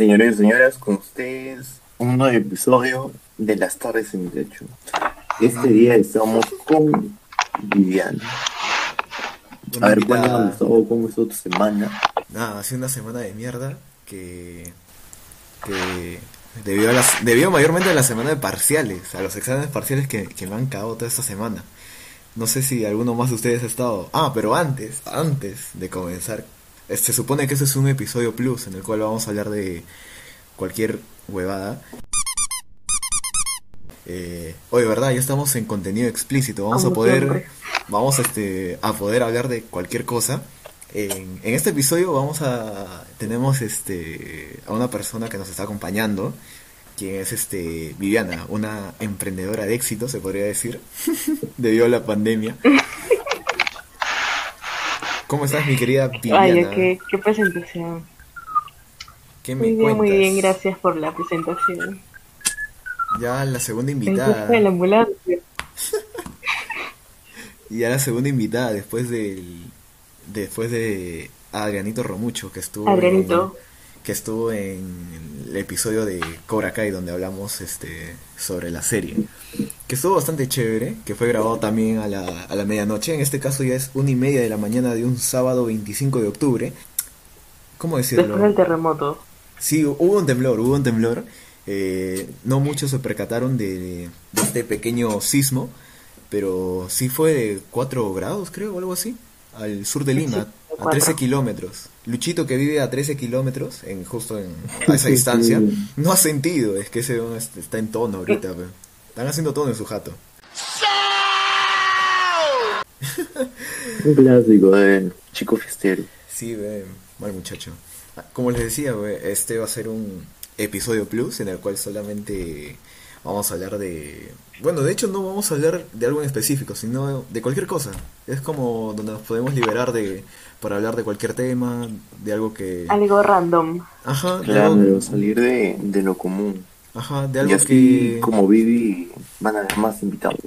Señores y señoras, con ustedes un nuevo episodio de las tardes en mi techo. Este día estamos con Viviana. Una A ver, invitada. cuéntanos todo, cómo estuvo tu semana. Nada, ha sido una semana de mierda que. que. debió, a las, debió mayormente a la semana de parciales, a los exámenes parciales que, que me han cagado toda esta semana. No sé si alguno más de ustedes ha estado. Ah, pero antes, antes de comenzar, se supone que este es un episodio plus en el cual vamos a hablar de cualquier huevada. Eh, oye, verdad, ya estamos en contenido explícito. Vamos a poder, siempre. vamos este, a poder hablar de cualquier cosa. En, en este episodio vamos a tenemos este a una persona que nos está acompañando, quien es este Viviana, una emprendedora de éxito, se podría decir, debido a la pandemia. ¿Cómo estás, mi querida Viviana? Vaya, qué, qué presentación. ¿Qué me Muy bien, muy bien, gracias por la presentación. Ya la segunda invitada. de la ambulancia. Y ya la segunda invitada después del después de Adrianito Romucho que estuvo Adrianito. en, que estuvo en el episodio de Cobra Kai donde hablamos este sobre la serie que estuvo bastante chévere que fue grabado también a la, a la medianoche en este caso ya es una y media de la mañana de un sábado 25 de octubre cómo decirlo Después del terremoto. Sí, hubo un temblor, hubo un temblor. Eh, no muchos se percataron de, de este pequeño sismo, pero sí fue de 4 grados, creo, o algo así, al sur de Lima, Sí, a 13 cuatro. kilómetros. Luchito, que vive a 13 kilómetros, en, justo en, a esa Sí, distancia, no ha sentido, es que ese está en tono ahorita. pe. Están haciendo tono en su jato. Un clásico de chico fiestero. Sí, ve, mal muchacho. Ah, Como les decía, ve, este va a ser un episodio plus en el cual solamente vamos a hablar de... Bueno, de hecho no vamos a hablar de algo en específico, sino de cualquier cosa. Es como donde nos podemos liberar de para hablar de cualquier tema, de algo que... Algo random. Ajá, algo, Claro, salir de, de lo común. Ajá, de Y algo así, que... como Vivi, van a haber más invitados.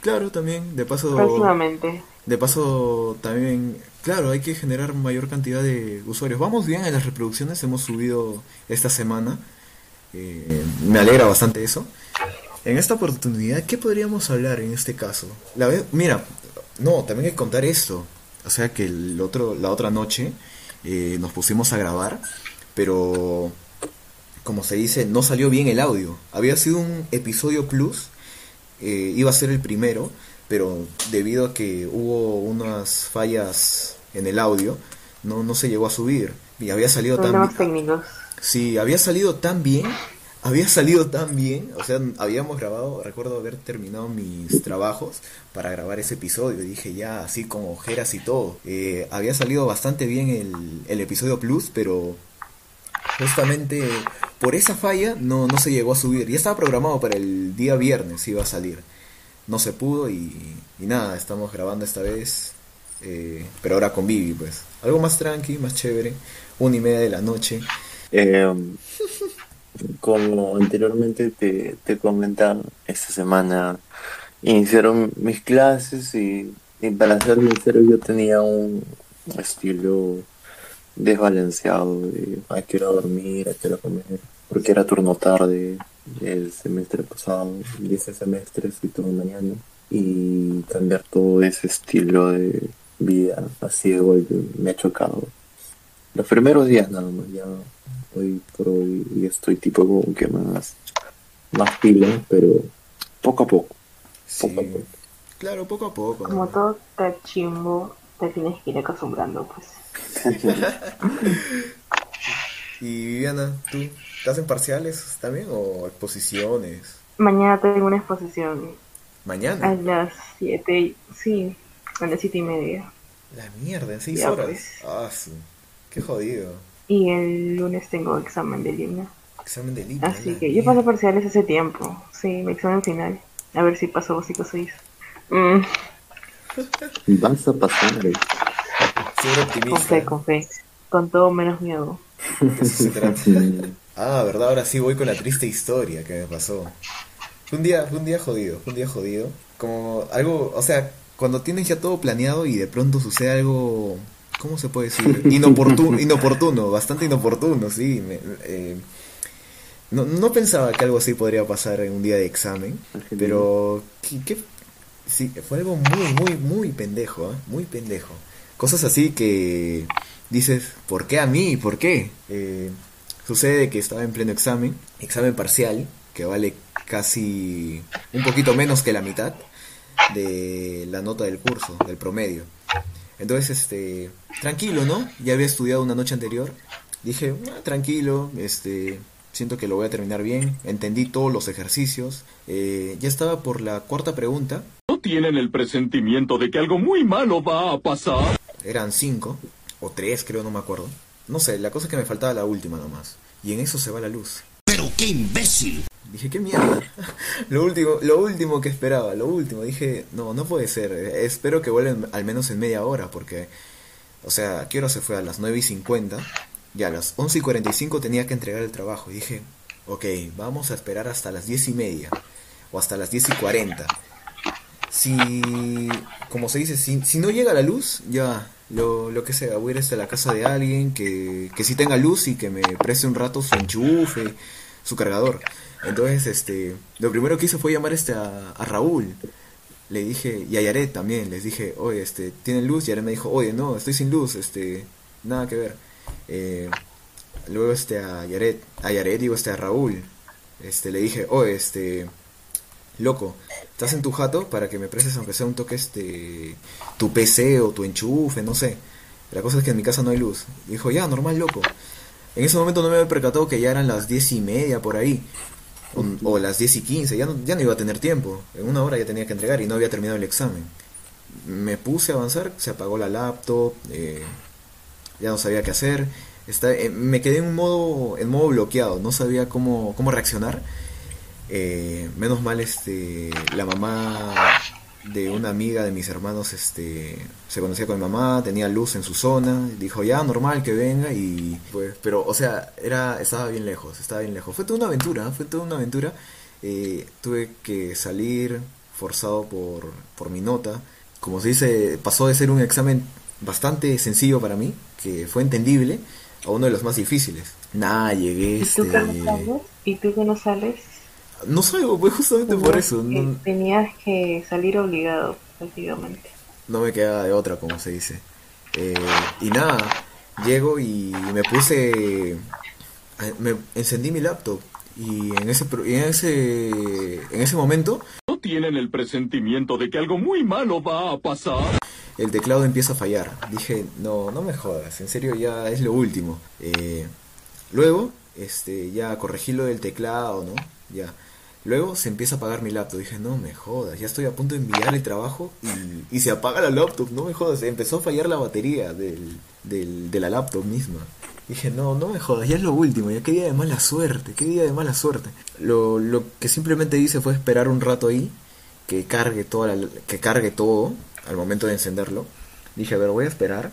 Claro, también, de paso... Próximamente. De paso, también, claro, hay que generar mayor cantidad de usuarios. Vamos bien en las reproducciones, hemos subido esta semana. Eh, me alegra bastante eso. En esta oportunidad, ¿qué podríamos hablar en este caso? La vez, mira, no, también hay que contar esto. O sea que el otro, la otra noche eh, nos pusimos a grabar, pero como se dice, no salió bien el audio. Había sido un episodio plus, eh, iba a ser el primero, pero debido a que hubo unas fallas en el audio, no, no se llegó a subir. Y había salido tan técnicos. Sí, había salido tan bien, había salido tan bien, o sea, habíamos grabado, recuerdo haber terminado mis trabajos para grabar ese episodio, y dije ya, así con ojeras y todo. Eh, había salido bastante bien el, el episodio Plus, pero justamente por esa falla no, no se llegó a subir. Ya estaba programado para el día viernes, iba a salir. No se pudo y, nada, estamos grabando esta vez, eh, pero ahora con Vivi, pues. Algo más tranqui, más chévere, una y media de la noche. Eh, como anteriormente te, te comentaba, esta semana iniciaron mis clases y, y para ser sincero yo tenía un estilo desbalanceado de a qué hora dormir, a qué hora comer, porque era turno tarde el semestre pasado y ese semestre fui turno mañana y cambiar todo ese estilo de vida así de golpe me ha chocado. Los primeros días nada más, ya hoy por hoy ya estoy tipo como que más, más pila, pero poco a poco. Sí, Poco a poco. claro, poco a poco. Como ¿no? todo cachimbo, te tienes que ir acostumbrando, pues. Y Viviana, ¿tú estás en parciales también o exposiciones? Mañana tengo una exposición a Mañana. las 7, y- sí, a las 7 y media. La mierda, en seis Ya, horas. pues. Ah, sí. Qué jodido. Y el lunes tengo examen de línea. Examen de línea. Así que yo pasé parciales hace tiempo. Sí, mi examen final. A ver si paso básico 6. Mm, Vas a pasar. Ser con optimista. fe, con fe. Con todo menos miedo. eso se trata. Ah, verdad, ahora sí voy con la triste historia que me pasó. Fue un día, fue un día jodido, fue un día jodido. Como algo, o sea, cuando tienes ya todo planeado y de pronto sucede algo ¿cómo se puede decir? Inoportuno, inoportuno bastante inoportuno, sí. Eh, no, no, pensaba que algo así podría pasar en un día de examen, pero ¿qué, sí, fue algo muy, muy, muy pendejo, ¿eh? muy pendejo. Cosas así que dices, ¿por qué a mí? ¿Por qué? Eh, sucede que estaba en pleno examen, examen parcial, que vale casi un poquito menos que la mitad de la nota del curso, del promedio. Entonces, este, tranquilo, ¿no? Ya había estudiado una noche anterior. Dije, ah, tranquilo, este, siento que lo voy a terminar bien. Entendí todos los ejercicios. Eh, ya estaba por la cuarta pregunta. ¿No tienen el presentimiento de que algo muy malo va a pasar? Eran cinco, o tres, creo, no me acuerdo. No sé, la cosa es que me faltaba la última nomás. Y en eso se va la luz. ¡Pero qué imbécil! Dije, qué mierda. lo último, lo último que esperaba, lo último. Dije, no, no puede ser. Espero que vuelvan al menos en media hora, porque, o sea, ¿a qué hora se fue? A las 9 y 50. Y a las 11 y 45 tenía que entregar el trabajo. Y dije, ok, vamos a esperar hasta las 10 y media. O hasta las 10 y 40. Si, como se dice, si, si no llega la luz, ya, lo, lo que sea, voy a ir hasta la casa de alguien que, que sí tenga luz y que me preste un rato su enchufe, su cargador. Entonces, este, lo primero que hice fue llamar este a, a Raúl. Le dije, y a Yaret también, les dije, oye, este, ¿tienen luz? Y Yaret me dijo, oye, no, estoy sin luz, este, nada que ver. Eh, luego, este, a Yaret, a Yaret, digo, este, a Raúl, este, le dije, oye, este, loco, estás en tu jato para que me prestes aunque sea un toque, este, tu PC o tu enchufe, no sé. La cosa es que en mi casa no hay luz. Dijo, ya, normal, loco. En ese momento no me había percatado que ya eran las diez y media por ahí o, las 10 y 15, ya no, ya no iba a tener tiempo, en una hora ya tenía que entregar y no había terminado el examen. Me puse a avanzar, se apagó la laptop, eh, ya no sabía qué hacer, está, eh, me quedé en modo, en modo bloqueado, no sabía cómo, cómo reaccionar. Eh, menos mal este la mamá de una amiga de mis hermanos este se conocía con mi mamá, tenía luz en su zona, dijo ya normal que venga y pues, pero o sea, era estaba bien lejos, estaba bien lejos. Fue toda una aventura, fue toda una aventura. Eh, tuve que salir forzado por, por mi nota. Como se dice, pasó de ser un examen bastante sencillo para mí, que fue entendible, a uno de los más difíciles. Nada, llegué. ¿Y tú que no este, sales? ¿Y tú que no sales? No salgo, pues justamente por eso. No, Tenías que salir obligado, prácticamente. no me queda de otra, como se dice. Eh, y nada, llego y me puse, eh, me encendí mi laptop y en ese, pro- y en ese, en ese momento ¿No tienen el presentimiento de que algo muy malo va a pasar? el teclado empieza a fallar. Dije, no, no me jodas, en serio ya es lo último. Eh, luego, este, ya corregí lo del teclado, ¿no? Ya. Luego se empieza a apagar mi laptop. Dije, no me jodas, ya estoy a punto de enviar el trabajo y, se apaga la laptop, no me jodas. Empezó a fallar la batería de la laptop misma. Dije, no, no me jodas, ya es lo último, ya qué día de mala suerte, qué día de mala suerte. Lo, lo que simplemente hice fue esperar un rato ahí, que cargue toda la- que cargue todo al momento de encenderlo. Dije, a ver, voy a esperar.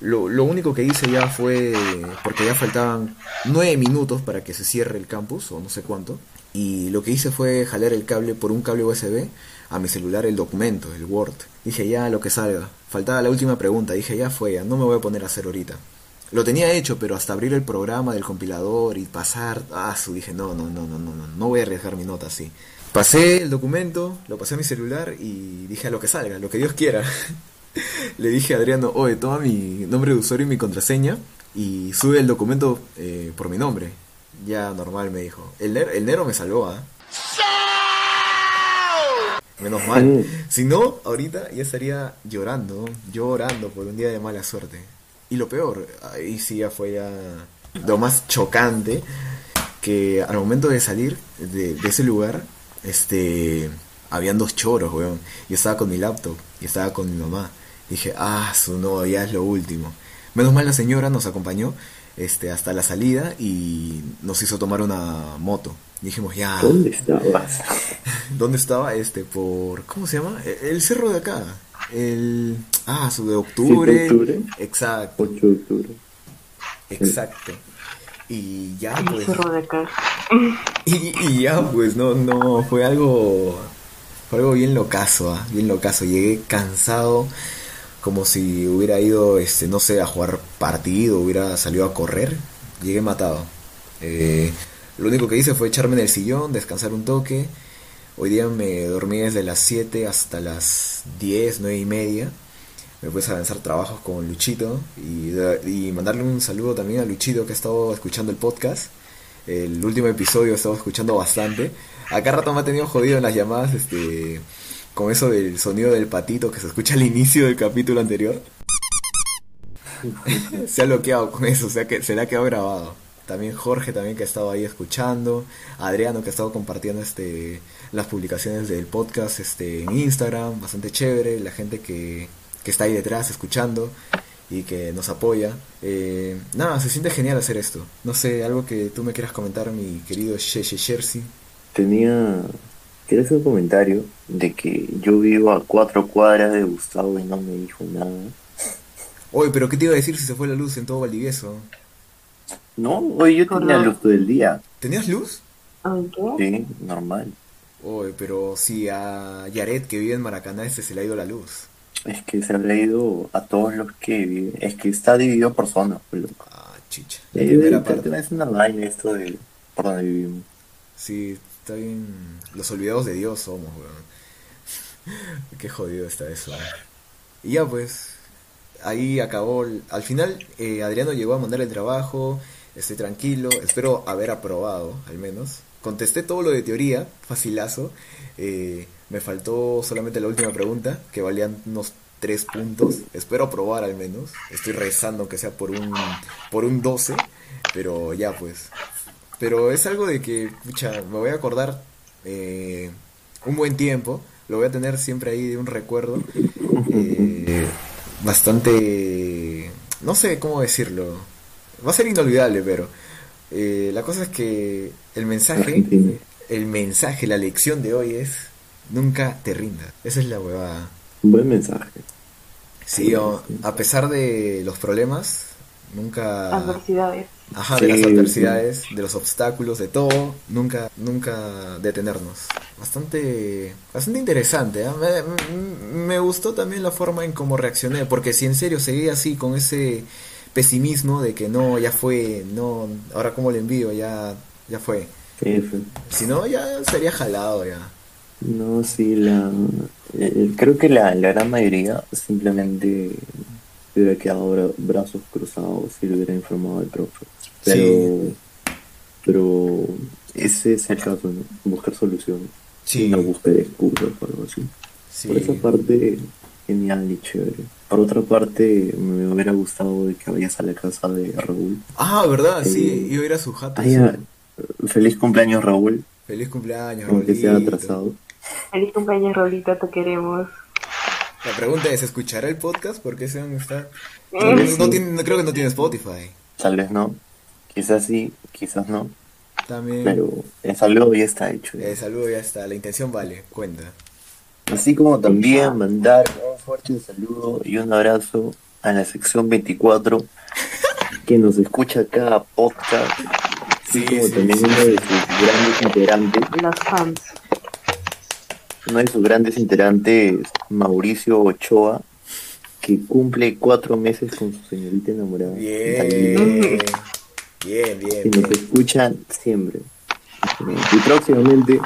Lo, lo único que hice ya fue, porque ya faltaban nueve minutos para que se cierre el campus, o no sé cuánto, y lo que hice fue jalar el cable por un cable USB a mi celular el documento, el Word. Dije, ya lo que salga. Faltaba la última pregunta, dije, ya fue, ya no me voy a poner a hacer ahorita. Lo tenía hecho, pero hasta abrir el programa del compilador y pasar, ah, su, dije, no, no, no, no, no, no, no voy a arriesgar mi nota así. Pasé el documento, lo pasé a mi celular y dije a lo que salga, lo que Dios quiera. Le dije a Adriano, oye, toma mi nombre de usuario y mi contraseña y sube el documento eh, por mi nombre. Ya normal me dijo. El, ner- el Nero me salvó, ¿ah? Menos mal. Si no, ahorita ya estaría llorando, llorando por un día de mala suerte. Y lo peor, ahí sí ya fue ya lo más chocante, que al momento de salir de, de ese lugar, este, habían dos choros, weón. Yo estaba con mi laptop y estaba con mi mamá. Dije, ah, su no, ya es lo último. Menos mal la señora nos acompañó este, hasta la salida y nos hizo tomar una moto. Dijimos, ya, ¿Dónde estabas? ¿Dónde estaba? Este, por. ¿Cómo se llama? E- El cerro de acá. El. Ah, su de octubre. ¿Siete de octubre? Exacto, 8 de octubre. exacto. Y ya, El pues. cerro de acá. Y, y ya, pues, no, no, fue algo. Fue algo bien locazo, ¿ah? Bien locazo. Llegué cansado. Como si hubiera ido, este, no sé, a jugar partido, hubiera salido a correr. Llegué matado. Eh, lo único que hice fue echarme en el sillón, descansar un toque. Hoy día me dormí desde las 7 hasta las 10, 9 y media. Me puse a avanzar trabajos con Luchito y, y mandarle un saludo también a Luchito que ha estado escuchando el podcast. El último episodio he estado escuchando bastante. Acá rato me ha tenido jodido en las llamadas, este, con eso del sonido del patito que se escucha al inicio del capítulo anterior. se ha bloqueado con eso, o sea que se le ha quedado grabado. También Jorge también que ha estado ahí escuchando, Adriano que ha estado compartiendo este las publicaciones del podcast este en Instagram, bastante chévere, la gente que, que está ahí detrás escuchando y que nos apoya. Eh, nada, se siente genial hacer esto. No sé, algo que tú me quieras comentar, mi querido Sheshe Jersey. Tenía Hacer un comentario de que yo vivo a cuatro cuadras de Gustavo y no me dijo nada. Oye, pero ¿qué te iba a decir si se fue la luz en todo Valdivieso? No, hoy yo tenía luz todo el día. ¿Tenías luz? Sí, normal. Oye, pero si a Yaret que vive en Maracaná este se le ha ido la luz. Es que se habrá ido a todos los que viven. Es que está dividido por zonas, pues, loco. Ah, chicha. La Eh, primera parte. Es una vaina esto de por donde vivimos. Sí, está bien. Los olvidados de Dios somos, weón. Qué jodido está eso. Y ya pues, ahí acabó. el- Al final, eh, Adriano llegó a mandar el trabajo. Estoy tranquilo. Espero haber aprobado, al menos. Contesté todo lo de teoría, facilazo. Eh, me faltó solamente la última pregunta, que valían unos tres puntos. Espero aprobar al menos. Estoy rezando que sea por un, por un 12. Pero ya pues. Pero es algo de que, pucha, me voy a acordar eh, un buen tiempo. Lo voy a tener siempre ahí de un recuerdo. eh, bastante... No sé cómo decirlo. Va a ser inolvidable, pero... eh, la cosa es que el mensaje... El mensaje, la lección de hoy es... Nunca te rindas. Esa es la huevada. Un buen mensaje. Sí, o- a pesar de los problemas, nunca... Adversidades. Ajá, de las Sí, adversidades, de los obstáculos, de todo, nunca, nunca detenernos. Bastante, bastante interesante, ¿ah? me, me- gustó también la forma en cómo reaccioné, porque si en serio seguía así con ese pesimismo de que no, ya fue, no, ahora como le envío, ya, ya fue. Sí, fue. Si no, ya sería jalado ya. No, sí, la, eh, creo que la, la gran mayoría simplemente hubiera quedado bra- brazos cruzados y le hubiera informado al profe. Pero, pero ese es el caso, ¿no? Buscar soluciones. Sí. No buscar excusas o algo así. Sí. Por esa parte, genial y chévere. Por otra parte, me hubiera gustado de que vayas a la casa de Raúl. Ah, ¿verdad? Sí, Eh, iba a ir a su jato. Ay, ah, feliz cumpleaños, Raúl. Feliz cumpleaños, Aunque sea Raulito. atrasado. Feliz cumpleaños, Rolita, te queremos. La pregunta es, ¿escuchará el podcast? Porque ese hombre está... No, no tiene, no creo que no tiene Spotify. Tal vez no. Quizás sí, quizás no. También. Pero el saludo ya está hecho. El saludo ya está, la intención vale, cuenta. Así como también mandar un fuerte saludo y un abrazo a la sección 24 que nos escucha cada podcast. Así Sí, como sí, también sí, uno sí. de sus grandes integrantes, Los fans. Uno de sus grandes integrantes, Mauricio Ochoa, que cumple cuatro meses con su señorita enamorada. Bien, bien, bien, que nos bien. escuchan siempre. Y próximamente,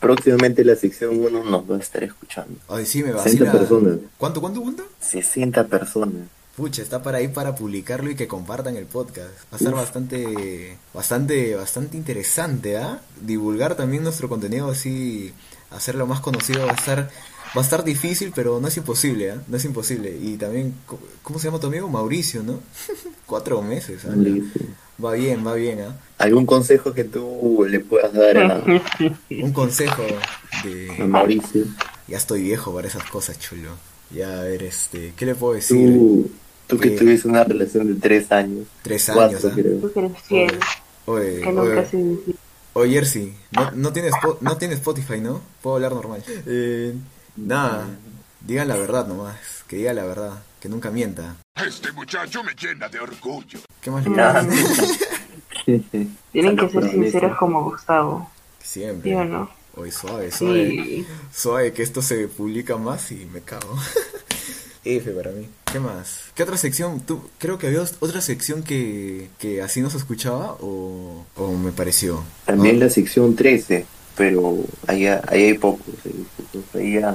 próximamente la sección 1 nos va a estar escuchando. Ay, sí, me 60 vacila. personas. ¿Cuánto, cuánto, cuánto? 60 personas. Pucha, está para ahí para publicarlo y que compartan el podcast. Va a estar Uf. bastante, bastante, bastante interesante, ¿ah? Divulgar también nuestro contenido así, hacerlo más conocido va a estar, va a estar difícil, pero no es imposible, ¿ah? No es imposible. Y también, ¿cómo se llama tu amigo? Mauricio, ¿no? Cuatro meses, ¿ah? Va bien, va bien, ¿ah? ¿Algún consejo que tú le puedas dar a, Un consejo a de... Mauricio? Ya estoy viejo para esas cosas, chulo. Ya, a ver, este, ¿qué le puedo decir? Tú, tú que Eh, tuviste una relación de tres años. Tres cuatro, años, ¿ah? Tú que eres fiel, Oye, que nunca oye, se oye, Jersey, no, no, Spo- no tienes Spotify, ¿no? Puedo hablar normal. Eh, nada, digan la verdad nomás, que diga la verdad, que nunca mienta. Este muchacho me llena de orgullo. ¿Qué más le Nada. Tienen que ser sinceros como Gustavo. Siempre. ¿Sí o no? Oye, suave, suave. Sí. Suave, que esto se publica más y me cago. F para mí. ¿Qué más? ¿Qué otra sección? ¿Tú, creo que había otra sección que, que así no se escuchaba o, o me pareció. También ¿No? la sección 13, pero allá, ahí hay pocos. Ahí a,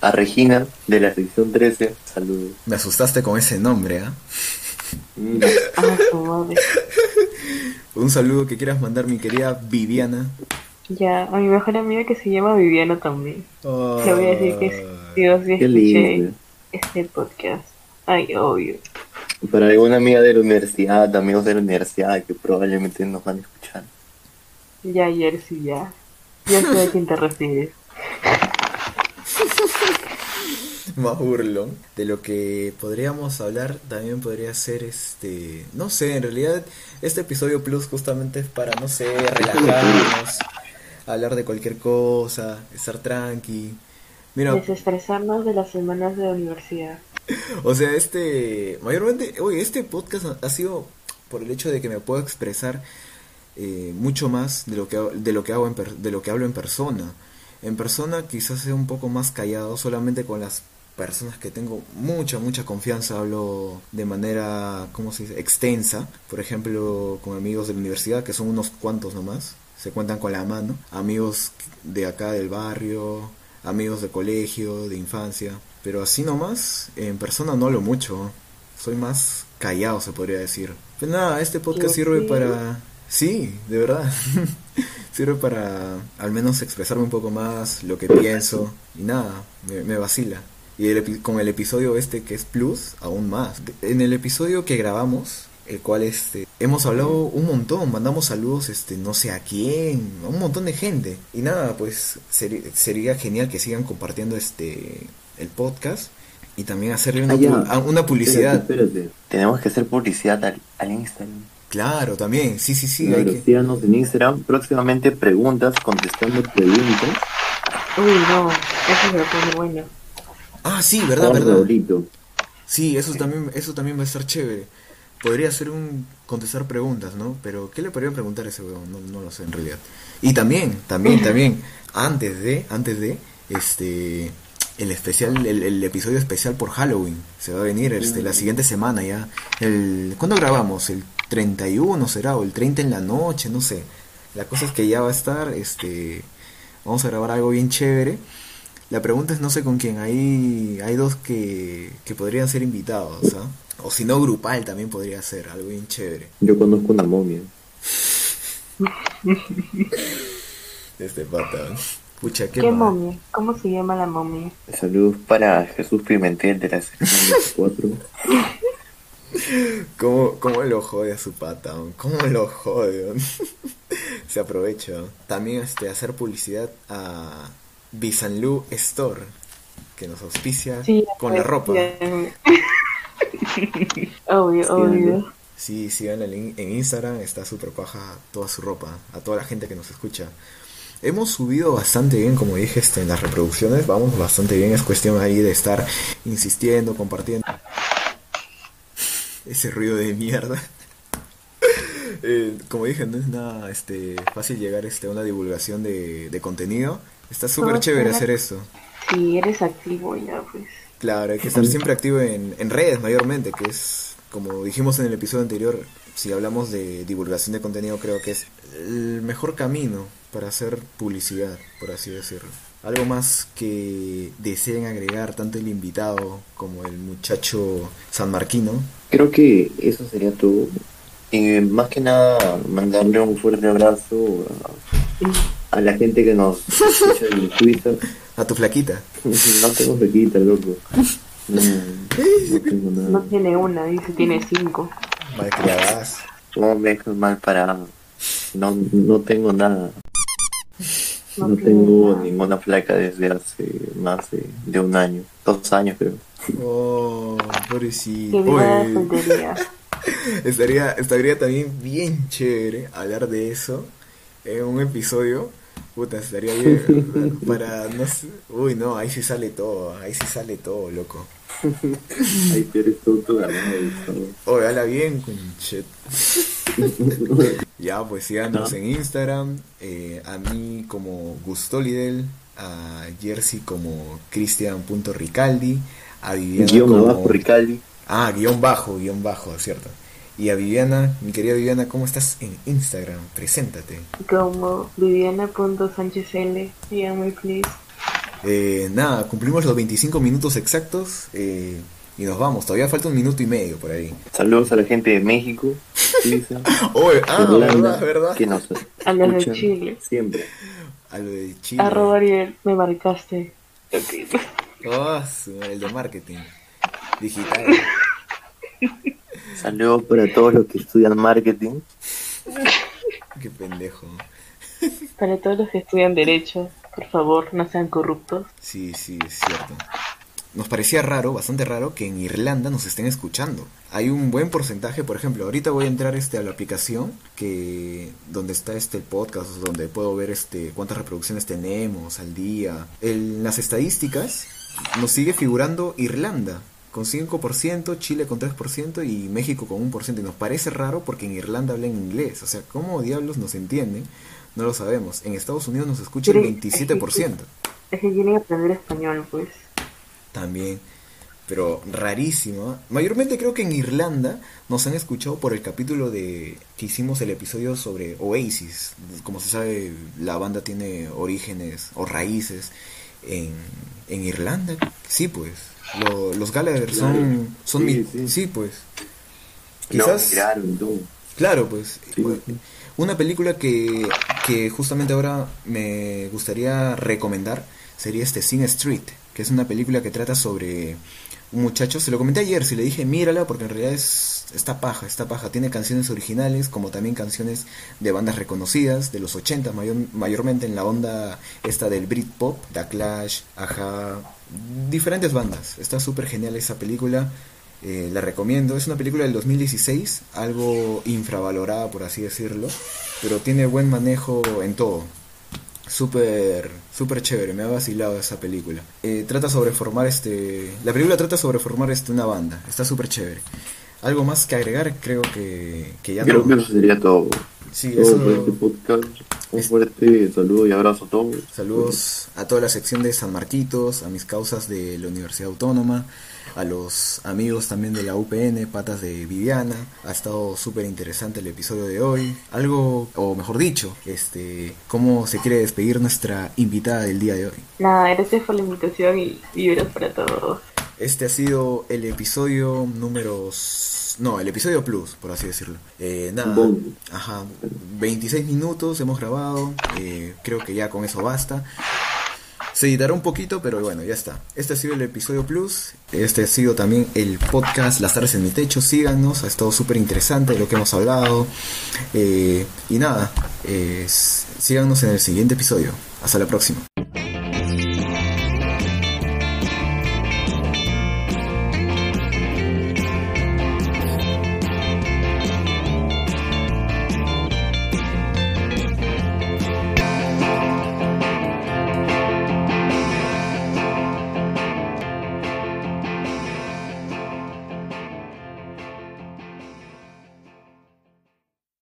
a Regina de la sección 13, saludos. Me asustaste con ese nombre, ¿ah? Mm, Ah, su madre. Un saludo que quieras mandar mi querida Viviana. Ya, a mi mejor amiga que se llama Viviana también. Le voy a decir que sí, Dios, sí Qué escuché lindo. este podcast. Ay, obvio. Para alguna amiga de la universidad, amigos de la universidad que probablemente nos van a escuchar. Ya, Jersey, ya. Ya sé a quién te refieres. más burlón. De lo que podríamos hablar también podría ser este, no sé, en realidad este episodio plus justamente es para, no sé, relajarnos, hablar de cualquier cosa, estar tranqui. Mira, Desestresarnos de las semanas de la universidad. o sea, este, mayormente, oye, este podcast ha- sido por el hecho de que me puedo expresar eh, mucho más de lo que de lo que hago en per- de lo que hablo en persona. En persona quizás sea un poco más callado, solamente con las personas que tengo mucha mucha confianza hablo de manera, ¿cómo se dice? extensa. Por ejemplo, con amigos de la universidad que son unos cuantos nomás, se cuentan con la mano, amigos de acá del barrio, amigos de colegio, de infancia, pero así nomás en persona no hablo mucho. Soy más callado, se podría decir. Pues nada, este podcast sirve sí. para Sí, de verdad. Sirve para al menos expresarme un poco más lo que pienso y nada, me, me vacila. Y el epi- con el episodio este que es Plus, aún más. En el episodio que grabamos, el cual este hemos hablado un montón, mandamos saludos este no sé a quién, a un montón de gente. Y nada, pues sería genial que sigan compartiendo este el podcast y también hacerle una, Ah, ya. pu- a- una publicidad. Espérate, espérate. Tenemos que hacer publicidad al, al Instagram. Claro, también. Sí, sí, sí, Claro, hay que síganos en Instagram. Próximamente preguntas, contestando preguntas. Uy, no, eso se lo pone bueno. Ah, sí, verdad, Por verdad. favorito. Sí, eso también, eso también va a estar chévere. Podría ser un contestar preguntas, ¿no? Pero ¿qué le podría preguntar a ese weón? No, no lo sé en realidad. Y también, también, también, antes de, antes de, este, el especial, el, el episodio especial por Halloween. Se va a venir este, la siguiente semana ya. El, ¿Cuándo grabamos? El 31 será, o el 30 en la noche, no sé. La cosa es que ya va a estar, este, vamos a grabar algo bien chévere. La pregunta es no sé con quién. Hay, hay dos que, que podrían ser invitados, ¿ah? O si no, grupal también podría ser, algo bien chévere. Yo conozco una momia. Este pata. Pucha, qué, ¿Qué mal. momia? ¿Cómo se llama la momia? Saludos para Jesús Pimentel de la sección 24. ¿Cómo, ¿Cómo lo jode a su pata? ¿Cómo lo jode? Se aprovecha. También este, hacer publicidad a Bisanlu Store, que nos auspicia Sí, con la pues, ropa. obvio, Sí, obvio. Sí, síganla en, en Instagram, está súper paja toda su ropa, a toda la gente que nos escucha. Hemos subido bastante bien, como dije, este, en las reproducciones, vamos bastante bien, es cuestión ahí de estar insistiendo, compartiendo. Ese ruido de mierda. Eh, como dije, no es nada este, fácil llegar este, a una divulgación de, de contenido. Está súper chévere hacer esto. Si eres activo ya, pues. Claro, hay que estar siempre activo en, en redes mayormente, que es, como dijimos en el episodio anterior, si hablamos de divulgación de contenido, creo que es el mejor camino para hacer publicidad, por así decirlo. Algo más que deseen agregar tanto el invitado como el muchacho sanmarquino. Creo que eso sería todo. Y más que nada, mandarle un fuerte abrazo a, a la gente que nos escucha en Twitter. A tu flaquita. No tengo fequita, loco. No, no tengo No nada. tiene una, dice, tiene cinco. Malcriadas. ¿Cómo me dejas mal parado? No, no tengo nada. No No tengo nada. ninguna placa desde hace más de, de un año. Dos años, creo. Oh, pobrecito. Estaría, estaría también bien chévere hablar de eso en un episodio. Puta, estaría bien. Para, no sé. Uy, no, ahí sí sale todo. Ahí sí sale todo, loco. Ay, tú eres tonto, ganado, Oye, habla bien, conchet. Ya, pues síganos ¿No? en Instagram. eh, a mí como Gustolidel. A Jersey como Cristian.ricaldi. A Viviana Guión como- abajo, Ricali. Ah, guion bajo, guion bajo, cierto. Y a Viviana, mi querida Viviana, ¿cómo estás en Instagram? Preséntate. Como Viviana.sanchezl. Dígame, please. Eh, nada, cumplimos los 25 minutos exactos eh, y nos vamos. Todavía falta un minuto y medio por ahí. Saludos a la gente de México, Oye, ah, Irlanda, verdad, verdad. que nos A los de Chile. siempre. A lo de Chile. Arroba Ariel, me marcaste. Ok. Su madre, el de marketing digital. Saludos para todos los que estudian marketing. Qué pendejo. Para todos los que estudian Derecho, por favor, no sean corruptos. Sí, sí, es cierto. Nos parecía raro, bastante raro, que en Irlanda nos estén escuchando. Hay un buen porcentaje, por ejemplo, ahorita voy a entrar este a la aplicación que donde está este podcast, donde puedo ver este cuántas reproducciones tenemos al día. En las estadísticas nos sigue figurando Irlanda con 5%, Chile con 3% y México con 1%. Y nos parece raro porque en Irlanda hablan inglés. O sea, ¿cómo diablos nos entienden? No lo sabemos. En Estados Unidos nos escucha el 27%. Es que quieren aprender español, pues. También. Pero rarísimo. ¿eh? Mayormente creo que en Irlanda nos han escuchado por el capítulo de que hicimos el episodio sobre Oasis. Como se sabe, la banda tiene orígenes o raíces en, en Irlanda. Sí, pues. Lo- los Gallagher son, son Sí, mi- sí. sí, pues. Quizás, claro, pues. Sí. Una película que, que justamente ahora me gustaría recomendar sería este Sin Street, que es una película que trata sobre un muchacho. Se lo comenté ayer, si le dije mírala porque en realidad es está paja, está paja. Tiene canciones originales como también canciones de bandas reconocidas de los 80, mayor, mayormente en la onda esta del Britpop, The Clash, Aja, diferentes bandas. Está súper genial esa película. Eh, la recomiendo. Es una película del 2016, algo infravalorada por así decirlo, pero tiene buen manejo en todo. Súper, súper chévere, me ha vacilado esa película. Eh, trata sobre formar este... La película trata sobre formar este, una banda, está súper chévere. Algo más que agregar, creo que, que ya Creo no. que eso sería todo. Sí, todo eso... por este podcast. Un fuerte saludo y abrazo a todos. Saludos a toda la sección de San Marquitos, a mis causas de la Universidad Autónoma, a los amigos también de la UPN, patas de Viviana. Ha estado súper interesante el episodio de hoy. Algo, o mejor dicho, este, cómo se quiere despedir nuestra invitada del día de hoy. Nada, gracias por la invitación y vibras para todos. Este ha sido el episodio número... No, el episodio plus, por así decirlo. Eh, nada, ajá, 26 minutos hemos grabado, eh, creo que ya con eso basta. Se editará un poquito, pero bueno, ya está. Este ha sido el episodio plus. Este ha sido también el podcast Las tardes en mi techo. Síganos, ha estado súper interesante lo que hemos hablado. Eh, y nada, eh, síganos en el siguiente episodio. Hasta la próxima.